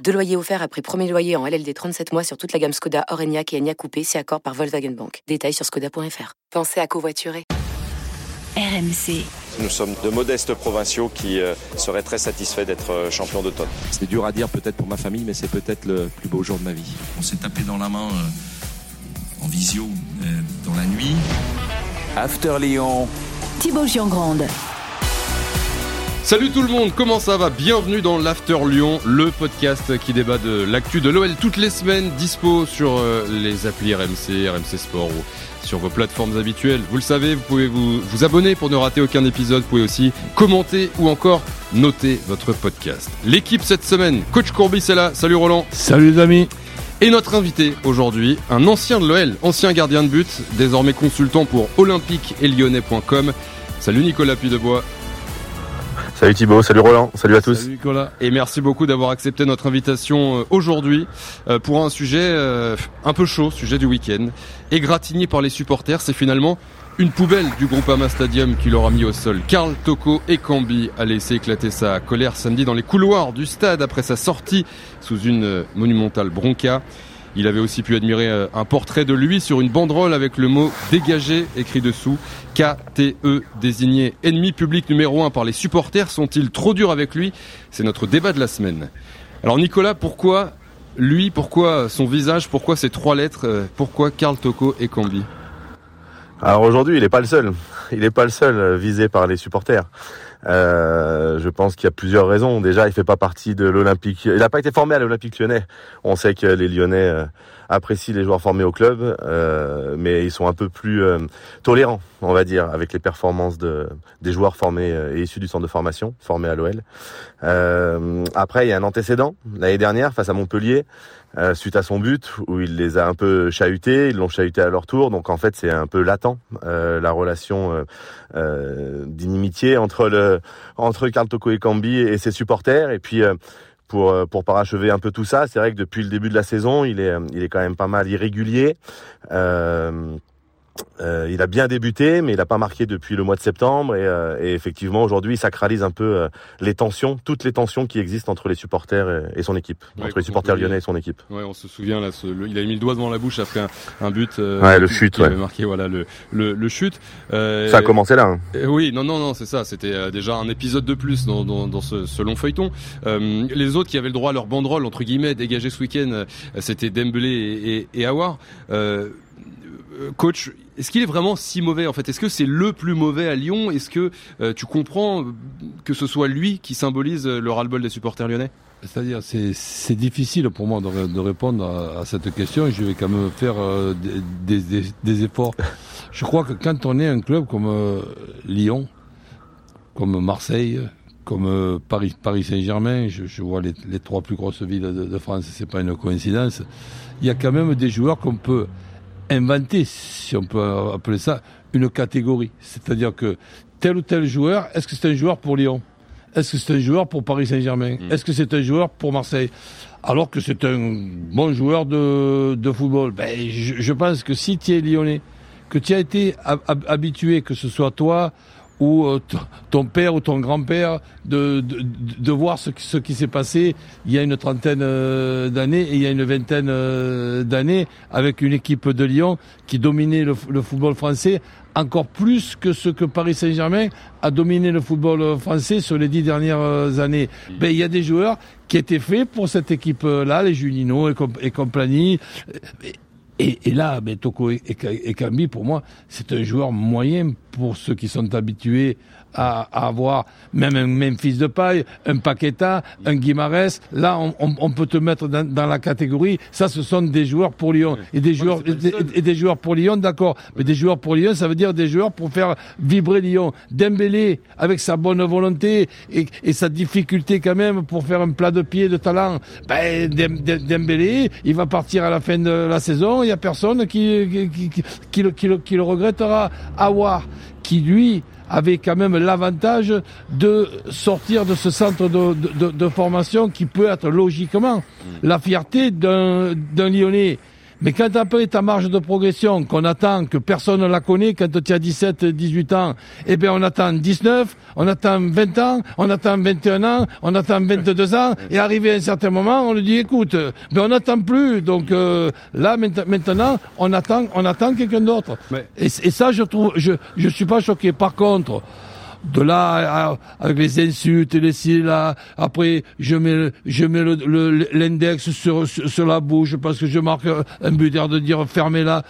Deux loyers offerts après premier loyer en LLD 37 mois sur toute la gamme Skoda, Orenia et Enya Coupé, c'est accord par Volkswagen Bank. Détails sur skoda.fr. Pensez à covoiturer. RMC. Nous sommes de modestes provinciaux qui euh, seraient très satisfaits d'être euh, champions d'automne. C'est dur à dire peut-être pour ma famille, mais c'est peut-être le plus beau jour de ma vie. On s'est tapé dans la main euh, en visio dans la nuit. After Lyon. Thibaut Giangrande. Salut tout le monde, comment ça va? Bienvenue dans l'After Lyon, le podcast qui débat de l'actu de l'OL toutes les semaines, dispo sur euh, les applis RMC, RMC Sport ou sur vos plateformes habituelles. Vous le savez, vous pouvez vous, vous abonner pour ne rater aucun épisode, vous pouvez aussi commenter ou encore noter votre podcast. L'équipe cette semaine, Coach Courbis est là, salut Roland. Salut les amis. Et notre invité aujourd'hui, un ancien de l'OL, ancien gardien de but, désormais consultant pour olympique et lyonnais.com. Salut Nicolas Pudebois. Salut Thibaut, salut Roland, salut à tous. Salut Nicolas. Et merci beaucoup d'avoir accepté notre invitation euh, aujourd'hui euh, pour un sujet euh, un peu chaud, sujet du week-end. Égratigné par les supporters, c'est finalement une poubelle du groupe Ama Stadium qui l'aura mis au sol. Karl Toko Ekambi a laissé éclater sa colère samedi dans les couloirs du stade après sa sortie sous une monumentale bronca. Il avait aussi pu admirer euh, un portrait de lui sur une banderole avec le mot dégagé écrit dessous. KTE désigné ennemi public numéro un par les supporters. Sont-ils trop durs avec lui? C'est notre débat de la semaine. Alors Nicolas, pourquoi lui, pourquoi son visage, pourquoi ces trois lettres, euh, pourquoi Karl Toko et Cambi Alors aujourd'hui, il n'est pas le seul. Il n'est pas le seul euh, visé par les supporters. Euh, je pense qu'il y a plusieurs raisons. Déjà, il fait pas partie de l'Olympique. Il n'a pas été formé à l'Olympique Lyonnais. On sait que les Lyonnais euh, apprécient les joueurs formés au club, euh, mais ils sont un peu plus euh, tolérants, on va dire, avec les performances de, des joueurs formés et issus du centre de formation, formés à l'OL. après, il y a un antécédent l'année dernière face à Montpellier. Euh, suite à son but où il les a un peu chahutés, ils l'ont chahuté à leur tour. Donc en fait c'est un peu latent euh, la relation euh, d'inimitié entre entre Karl Toko et Cambi et ses supporters. Et puis pour pour parachever un peu tout ça, c'est vrai que depuis le début de la saison, il est il est quand même pas mal irrégulier. Euh, il a bien débuté, mais il n'a pas marqué depuis le mois de septembre. Et, euh, et effectivement, aujourd'hui, il sacralise un peu euh, les tensions, toutes les tensions qui existent entre les supporters et, son équipe, Ouais, entre les supporters lyonnais et son équipe. Ouais, on se souvient là, ce- le- il a mis le doigt devant la bouche après un, un but. euh, Ouais, le qui- chute, ouais. marqué voilà le le, le chute. Euh, Ça a commencé là. hein. Euh, Oui, non, non, non, c'est ça. C'était euh, déjà un épisode de plus dans, dans, dans ce, ce long feuilleton. Euh, les autres qui avaient le droit à leur banderole, entre guillemets, dégagée ce week-end, euh, c'était Dembélé et, et, et Aouar. Euh, coach, est-ce qu'il est vraiment si mauvais en fait? Est-ce que c'est le plus mauvais à Lyon? Est-ce que euh, tu comprends euh, que ce soit lui qui symbolise le ras-le-bol des supporters lyonnais? C'est-à-dire, c'est c'est difficile pour moi de, ré- de répondre à, à cette question je vais quand même faire euh, des, des- des- des efforts. Je crois que quand on est un club comme euh, Lyon, comme Marseille, comme Paris, Paris Saint-Germain, je, je vois les, les trois plus grosses villes de, de France, c'est pas une coïncidence. Il y a quand même des joueurs qu'on peut inventer, si on peut appeler ça, une catégorie. C'est-à-dire que tel ou tel joueur, est-ce que c'est un joueur pour Lyon? Est-ce que c'est un joueur pour Paris Saint-Germain? Est-ce que c'est un joueur pour Marseille? Alors que c'est un bon joueur de, de football. Ben, je, je pense que si tu es lyonnais, que tu as été hab- hab- habitué, que ce soit toi ou euh, ton père ou ton grand-père, de, de, de voir ce, qui- ce qui s'est passé il y a une trentaine euh, d'années et il y a une vingtaine euh, d'années avec une équipe de Lyon qui dominait le, le football français encore plus que ce que Paris Saint-Germain a dominé le football français sur les dix dernières années. Ben, il y a des joueurs qui étaient faits pour cette équipe-là, les Junino et, comp- et compagnie. Et, et là, ben, Toko et, et, et Kambi, pour moi, c'est un joueur moyen pour ceux qui sont habitués à, à avoir même un Memphis de paille, un Paqueta, un Guimarès. Là, on, on, on peut te mettre dans, dans la catégorie. Ça, ce sont des joueurs pour Lyon. Et des joueurs, et, des- et des joueurs pour Lyon, d'accord. Mais des joueurs pour Lyon, ça veut dire des joueurs pour faire vibrer Lyon. Dembélé, avec sa bonne volonté et, et sa difficulté quand même pour faire un plat de pied de talent. Ben, Dem- Dem- Dembélé, il va partir à la fin de la saison. Personne qui, le, qui, le, qui regrettera. Awar, qui lui avait quand même l'avantage de sortir de ce centre de, de, de, formation qui peut être logiquement la fierté d'un Lyonnais. Mais quand après ta marge de progression, qu'on attend, que personne ne la connaît, quand tu as 17, 18 ans, eh bien on attend 19, on attend 20 ans, on attend 21 ans, on attend 22 ans, et arrivé à un certain moment, on lui dit écoute, mais on n'attend plus. Donc euh, là maintenant, on attend, on attend quelqu'un d'autre. Et, et, ça, je trouve, je je suis pas choqué. Par contre de là avec les insultes, les là. Après, je mets je mets l'index sur, sur, la bouche parce que je marque un but de dire fermez-la.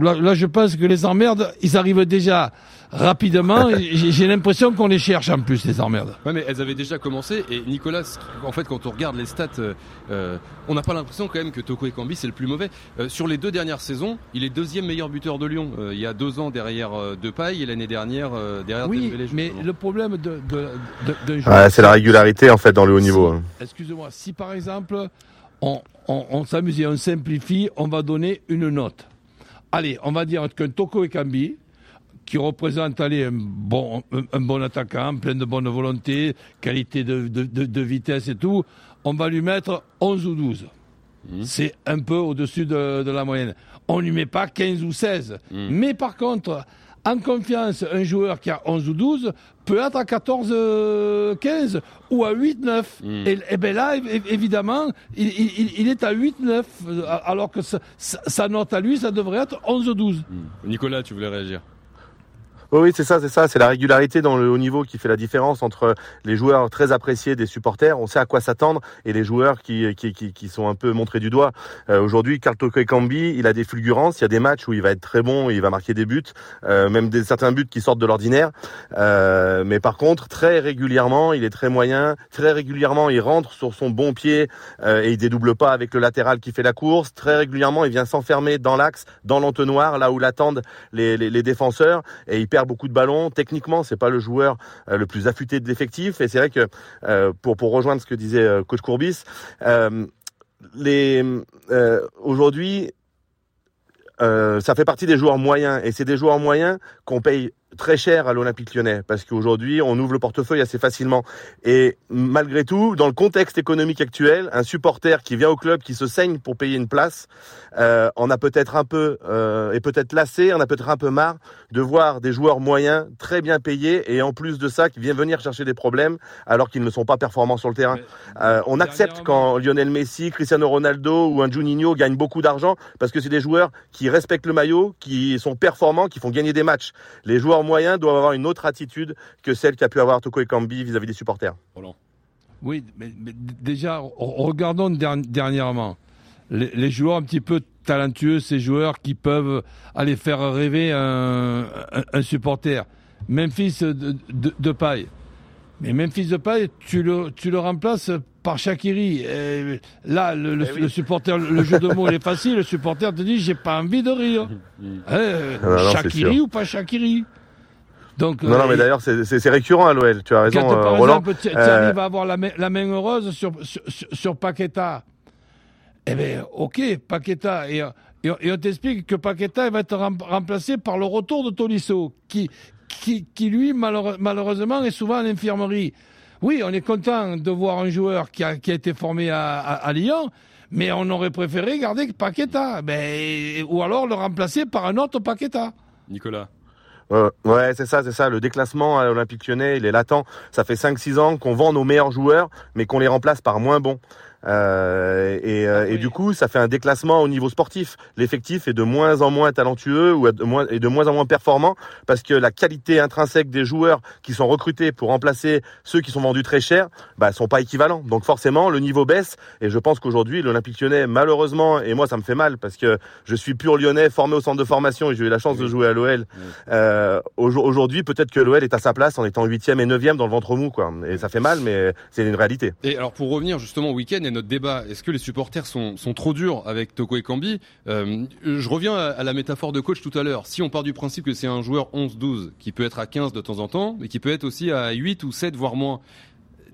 Là, là, je pense que les emmerdes, ils arrivent déjà rapidement. J'ai l'impression qu'on les cherche en plus, les emmerdes. Ouais, mais elles avaient déjà commencé. Et Nicolas, en fait, quand on regarde les stats, euh, euh on n'a pas l'impression quand même que Toko Ekambi c'est le plus mauvais. Euh, sur les deux dernières saisons, il est deuxième meilleur buteur de Lyon. Euh, il y a deux ans derrière euh, Depay et l'année dernière euh, derrière Oui, mais le problème de, de, de, de ouais, c'est la régularité en fait dans le haut niveau. Hein. Excusez-moi, si par exemple on, on, on s'amuse et on simplifie, on va donner une note. Allez, on va dire qu'un Toko Ekambi, qui représente allez, un, bon, un, un, bon attaquant, plein de bonne volonté, qualité de, de, de, de, vitesse et tout, on va lui mettre 11 ou 12. Mmh. C'est un peu au-dessus de, de, la moyenne. On ne lui met pas 15 ou 16. Mmh. Mais par contre, en confiance, un joueur qui a 11 ou 12 peut être à 14, 15 ou à 8, 9. Mmh. Et, et bien là, évidemment, il, il, il, est à 8, 9, alors que sa, sa note à lui, ça devrait être 11 ou 12. Nicolas, tu voulais réagir? Oui, c'est ça, c'est ça, c'est la régularité dans le haut niveau qui fait la différence entre les joueurs très appréciés des supporters, on sait à quoi s'attendre, et les joueurs qui, qui, qui, qui, sont un peu montrés du doigt. Euh, Aujourd'hui, Carl Cambi, il a des fulgurances, il y a des matchs où il va être très bon, il va marquer des buts, euh, même des certains buts qui sortent de l'ordinaire. Euh, mais par contre, très régulièrement, il est très moyen, très régulièrement, il rentre sur son bon pied euh, et il dédouble pas avec le latéral qui fait la course. Très régulièrement, il vient s'enfermer dans l'axe, dans l'entonnoir, là où l'attendent les, les, les défenseurs, et il perd beaucoup de ballons. Techniquement, c'est pas le joueur euh, le plus affûté de l'effectif. Et c'est vrai que euh, pour pour rejoindre ce que disait euh, coach Courbis, les aujourd'hui, ça fait partie des joueurs moyens. Et c'est des joueurs moyens qu'on paye très cher à l'Olympique lyonnais parce qu'aujourd'hui on ouvre le portefeuille assez facilement. Et malgré tout dans le contexte économique actuel un supporter qui vient au club qui se saigne pour payer une place euh, on a peut-être un peu euh, et peut-être lassé on a peut-être un peu marre de voir des joueurs moyens très bien payés et en plus de ça qui viennent venir chercher des problèmes alors qu'ils ne sont pas performants sur le terrain. Euh, on accepte quand Lionel Messi Cristiano Ronaldo ou un Juninho gagnent beaucoup d'argent parce que c'est des joueurs qui respectent le maillot qui sont performants qui font gagner des matchs. Les joueurs moyens doivent avoir une autre attitude que celle qu'a pu avoir Toko Ekambi vis-à-vis des supporters. Roland. Oui, mais, mais, déjà, regardons dernièrement les, les, joueurs un petit peu talentueux, ces joueurs qui peuvent aller faire rêver un, un, un supporter. Memphis de, de, de paille. Mais Memphis de paille, tu le, tu le remplaces par Shakiri. Et là, le, le, eh oui. le, supporter, le jeu de mots il est facile. Le supporter te dit, j'ai pas envie de rire. eh, non, Shakiri ou pas Shakiri donc, non, euh, non, mais d'ailleurs, c'est récurrent à l'OL. Tu as raison, quand, euh, par Roland. exemple, tu euh... arrives à avoir la main, la main heureuse sur, sur, sur Paqueta. Eh bien, ok, Paqueta. Et, et, et on t'explique que Paqueta va être remplacé par le retour de Tolisso, qui, qui, qui lui, malheure, malheureusement, est souvent à l'infirmerie. Oui, on est content de voir un joueur qui a, qui a été formé à, à, à Lyon, mais on aurait préféré garder Paqueta. Ben, ou alors le remplacer par un autre Paqueta. Nicolas. Euh, ouais, c'est ça, c'est ça. Le déclassement à l'Olympique lyonnais, il est latent. Ça fait 5-6 ans qu'on vend nos meilleurs joueurs, mais qu'on les remplace par moins bons. Euh, et, euh, ah, oui. et, du coup, ça fait un déclassement au niveau sportif. L'effectif est de moins en moins talentueux ou de moins, et de moins en moins performant parce que la qualité intrinsèque des joueurs qui sont recrutés pour remplacer ceux qui sont vendus très cher, bah, sont pas équivalents. Donc forcément, le niveau baisse. Et je pense qu'aujourd'hui, l'Olympique lyonnais, malheureusement, et moi ça me fait mal parce que je suis pur lyonnais, formé au centre de formation et j'ai eu la chance oui. de jouer à l'OL. Oui. Euh, aujourd'hui, peut-être que l'OL est à sa place en étant huitième et neuvième dans le ventre mou, quoi. Et ça fait mal, mais c'est une réalité. Et alors pour revenir justement au week-end notre débat. Est-ce que les supporters sont, sont trop durs avec Toko et Kambi euh, Je reviens à, à, la métaphore de coach tout à l'heure. Si on part du principe que c'est un joueur 11-12 qui peut être à 15 de temps en temps, mais qui peut être aussi à 8 ou 7 voire moins.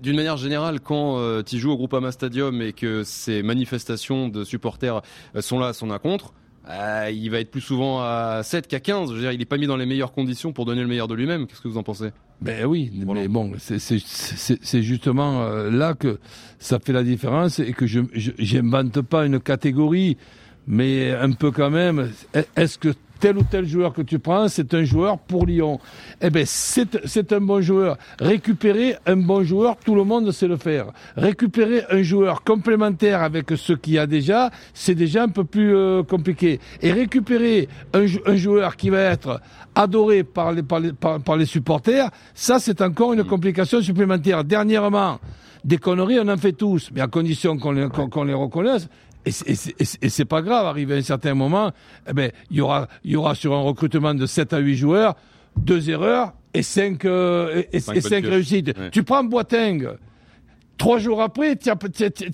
D'une manière générale, quand euh, tu joues au Groupama Stadium et que ces manifestations de supporters euh, sont là, sont là contre, euh, il va être plus souvent à 7 qu'à 15. Je veux dire, il n'est pas mis dans les meilleures conditions pour donner le meilleur de lui-même. Qu'est-ce que vous en pensez? Ben oui, mais bon, c'est justement euh, là que ça fait la différence et que je n'invente pas une catégorie, mais un peu quand même. Est-ce que tel ou tel joueur que tu prends, c'est un joueur pour Lyon. Eh ben, c'est un bon joueur. Récupérer un bon joueur, tout le monde sait le faire. Récupérer un joueur complémentaire avec ce qu'il y a déjà, c'est déjà un peu plus euh, compliqué. Et récupérer un, un, joueur qui va être adoré par les, par les, par, les supporters, ça, c'est encore une complication supplémentaire. Dernièrement, des conneries, on en fait tous, mais à condition qu'on les, qu'on les reconnaisse. Et c'est pas grave, arrivé à un certain moment, eh ben, il y aura, y aura sur un recrutement de 7 à 8 joueurs, deux erreurs et 5, euh, et, cinq réussites. Tu prends Boiteng, trois jours après, tu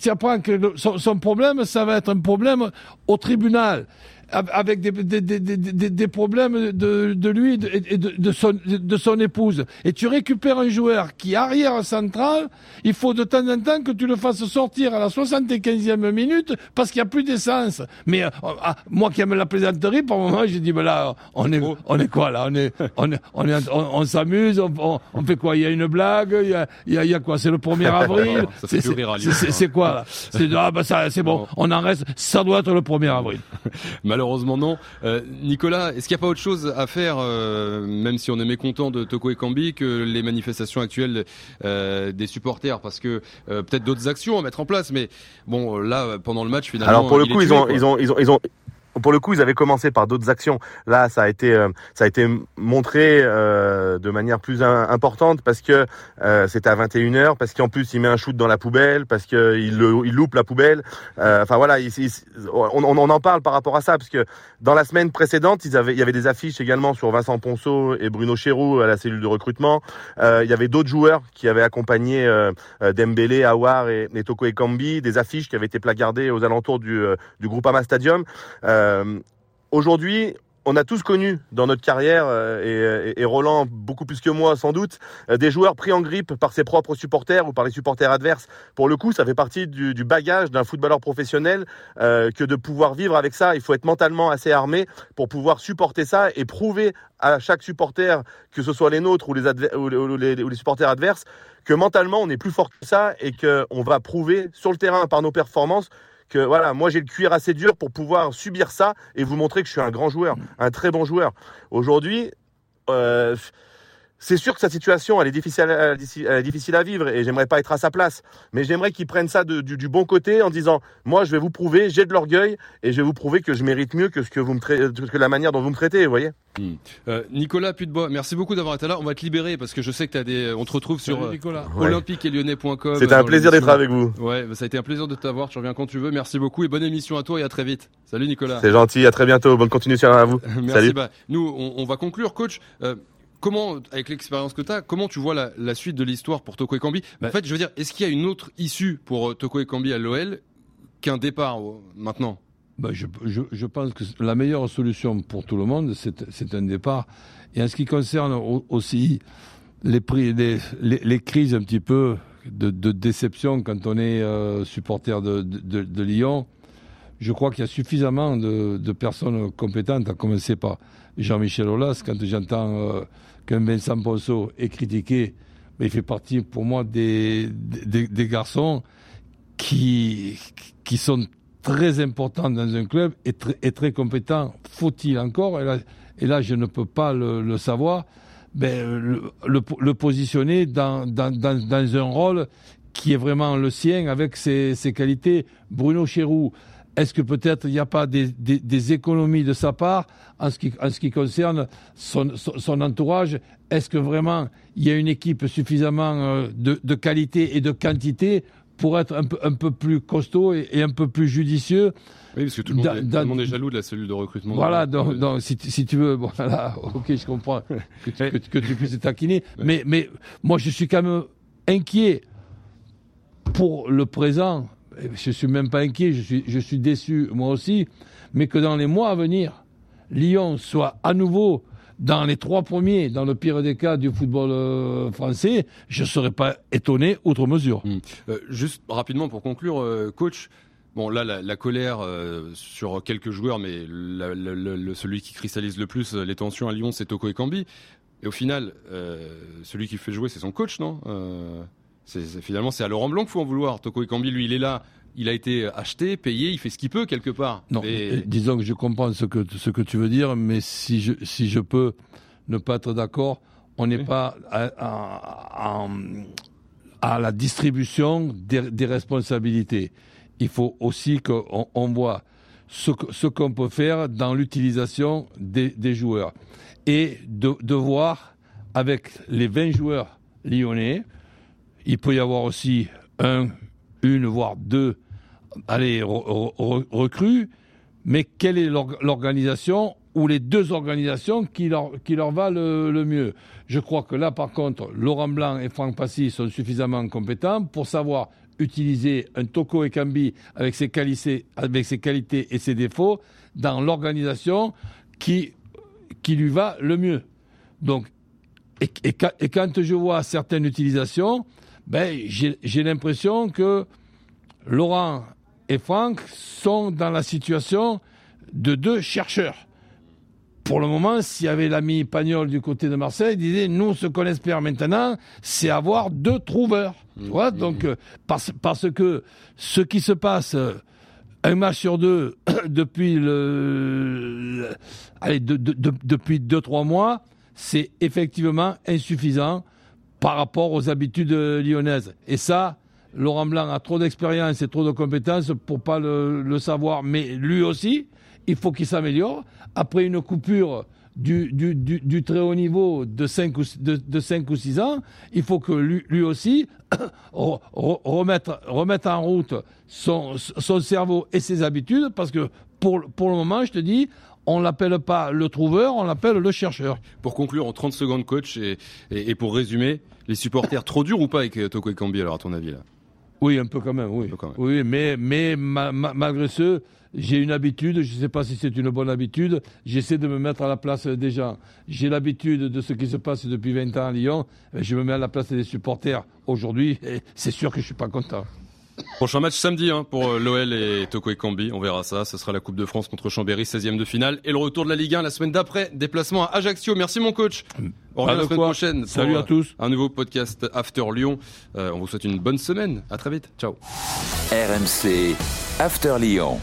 apprends que son, son, problème, ça va être un problème au tribunal avec des, des, des, des, problèmes de, de lui et de, de, son, de son épouse. Et tu récupères un joueur qui arrière central, il faut de temps en temps que tu le fasses sortir à la 75e minute parce qu'il n'y a plus d'essence. Mais euh, ah, moi qui aime la plaisanterie, par moment, j'ai dit, ben là, on est, on est quoi là? On est, on, est, on, est, on, s'amuse, on, on, fait quoi? Il y a une blague Il y a, il y a, il y a quoi? C'est le 1er avril? C'est quoi là? C'est ah, ben ça, c'est bon, on en reste, ça doit être le 1er avril. Malheureusement non. Euh, Nicolas, est-ce qu'il n'y a pas autre chose à faire, euh, même si on est mécontent de Toko et Kambi, que les manifestations actuelles euh, des supporters? Parce que peut-être d'autres actions à mettre en place, mais bon, là, pendant le match, finalement... Alors pour le coup, ils, ont, ils, ont, ils, ont, ils, ont, pour le coup, ils avaient commencé par d'autres actions. Là, ça a été, euh, ça a été montré euh, de manière plus importante parce que euh, c'était à 21h, parce qu'en plus il met un shoot dans la poubelle, parce qu'il il loupe la poubelle. enfin voilà, on, on, en parle par rapport à ça parce que dans la semaine précédente, ils avaient, il y avait des affiches également sur Vincent Ponceau et Bruno Chéroux à la cellule de recrutement. il y avait d'autres joueurs qui avaient accompagné Dembélé, Awar et, et Toko Ekambi, des affiches qui avaient été placardées aux alentours du, du Groupama Stadium. Euh, aujourd'hui, on a tous connu dans notre carrière, euh, et, Roland beaucoup plus que moi sans doute, euh, des joueurs pris en grippe par ses propres supporters ou par les supporters adverses. Pour le coup, ça fait partie du, bagage d'un footballeur professionnel que de pouvoir vivre avec ça. Il faut être mentalement assez armé pour pouvoir supporter ça et prouver à chaque supporter, que ce soit les nôtres ou les, ou les supporters adverses, que mentalement on est plus fort que ça et qu'on va prouver sur le terrain par nos performances voilà, moi j'ai le cuir assez dur pour pouvoir subir ça et vous montrer que je suis un grand joueur, un très bon joueur. Aujourd'hui, euh, c'est sûr que sa situation, elle est difficile, à, difficile à vivre et j'aimerais pas être à sa place. Mais j'aimerais qu'il prenne ça du, bon côté en disant, moi, je vais vous prouver, j'ai de l'orgueil et je vais vous prouver que je mérite mieux que ce que vous me que la manière dont vous me traitez, vous voyez. Hmm. Euh, Nicolas Putebois, merci beaucoup d'avoir été là. On va te libérer parce que je sais que as des, on te retrouve sur euh, olympique et lyonnais.com. C'était un plaisir d'être avec vous. Ouais, ça a été un plaisir de t'avoir. Tu reviens quand tu veux. Merci beaucoup et bonne émission à toi et à très vite. Salut Nicolas. C'est gentil. À très bientôt. Bonne continuation à vous. merci. Salut. Bah, nous, on, va conclure, coach. Euh, comment, avec l'expérience que tu as, comment tu vois la, suite de l'histoire pour Toko Ekambi En fait, je veux dire, est-ce qu'il y a une autre issue pour euh, Toko Ekambi à l'OL qu'un départ euh, maintenant? Bah, je, pense que la meilleure solution pour tout le monde, c'est un départ. Et en ce qui concerne aussi les, prix, les, crises un petit peu de, déception quand on est euh, supporter de, Lyon, je crois qu'il y a suffisamment de, personnes compétentes, à commencer par Jean-Michel Aulas, quand j'entends qu'un Vincent Ponceau est critiqué, il fait partie pour moi des, des, garçons qui, qui sont très importants dans un club et, très, très compétents. Faut-il encore, et là, et là, je ne peux pas le, savoir, ben, le, positionner dans, dans, dans, dans, un rôle qui est vraiment le sien avec ses, ses qualités. Bruno Chéroux, est-ce que peut-être il n'y a pas des, économies de sa part en ce qui, en ce qui concerne son, son, entourage? Est-ce que vraiment il y a une équipe suffisamment euh, de, qualité et de quantité pour être un peu, un peu plus costaud et, un peu plus judicieux? Oui, parce que tout le, monde est, tout le, monde est, jaloux de la cellule de recrutement. Voilà, donc, donc si, si, tu veux, voilà, ok, je comprends que, tu, que, tu puisses taquiner, mais, mais moi je suis quand même inquiet pour le présent je ne suis même pas inquiet, je suis, je suis déçu moi aussi, mais que dans les mois à venir, Lyon soit à nouveau dans les trois premiers, dans le pire des cas du football euh, français, je ne serais pas étonné outre mesure. Hmm. Euh, juste rapidement pour conclure, euh, coach, Bon, là, la, colère sur quelques joueurs, mais celui qui cristallise le plus les tensions à Lyon, c'est Toko Ekambi. Et au final, celui qui fait jouer, c'est son coach, non C'est- c'est- Finalement, c'est à Laurent Blanc qu'il faut en vouloir. Toko Ekambi, lui, il est là, il a été acheté, payé, il fait ce qu'il peut quelque part. Non, Et- euh, disons que je comprends ce que, ce que tu veux dire, mais si je, si je peux ne pas être d'accord, on n'est Oui. pas à, à- à- à la distribution des, des responsabilités. Il faut aussi qu'on on voit ce qu'on peut faire dans l'utilisation des, des joueurs. Et de, de voir avec les 20 joueurs lyonnais, il peut y avoir aussi un, une, voire deux allez, re- re- re- recrues, mais quelle est l'or- l'organisation ou les deux organisations qui leur, qui leur va le, le mieux? Je crois que là, par contre, Laurent Blanc et Franck Passy sont suffisamment compétents pour savoir utiliser un Toko Ekambi avec ses qualités, avec ses qualités et ses défauts dans l'organisation qui, qui lui va le mieux. Donc, et quand je vois certaines utilisations, ben, j'ai l'impression que Laurent et Franck sont dans la situation de deux chercheurs. Pour le moment, s'il y avait l'ami Pagnol du côté de Marseille, il disait nous, ce qu'on espère maintenant, c'est avoir deux trouveurs. Tu vois, donc euh, parce, parce que ce qui se passe euh, un match sur deux depuis le, le- allez, de- de- de- depuis deux trois mois, c'est effectivement insuffisant par rapport aux habitudes lyonnaises. Et ça, Laurent Blanc a trop d'expérience et trop de compétences pour pas le, savoir. Mais lui aussi, il faut qu'il s'améliore. Après une coupure du, très haut niveau de 5 ou, de, de cinq ou 6 ans, il faut que lui, aussi re- re- remette, en route son, cerveau et ses habitudes parce que pour le moment, je te dis, on l'appelle pas le trouveur, on l'appelle le chercheur. Pour conclure en 30 secondes, coach, et, et, et pour résumer, les supporters trop durs ou pas avec euh, Toko Ekambi, alors à ton avis là? Oui, un peu quand même, oui. quand même. Oui, mais, mais ma- ma- malgré ce, j'ai une habitude, je ne sais pas si c'est une bonne habitude, j'essaie de me mettre à la place des gens. J'ai l'habitude de ce qui se passe depuis 20 ans à Lyon, je me mets à la place des supporters aujourd'hui, et c'est sûr que je suis pas content. Prochain match samedi hein, pour euh, l'OL et Toko Ekambi, on verra ça. Ce sera la Coupe de France contre Chambéry, 16e de finale. Et le retour de la Ligue 1 la semaine d'après, déplacement à Ajaccio. Merci mon coach. On revient la semaine quoi. prochaine. pour, Salut à euh, tous. Un nouveau podcast After Lyon. Euh, on vous souhaite une bonne semaine. À très vite. Ciao. RMC After Lyon.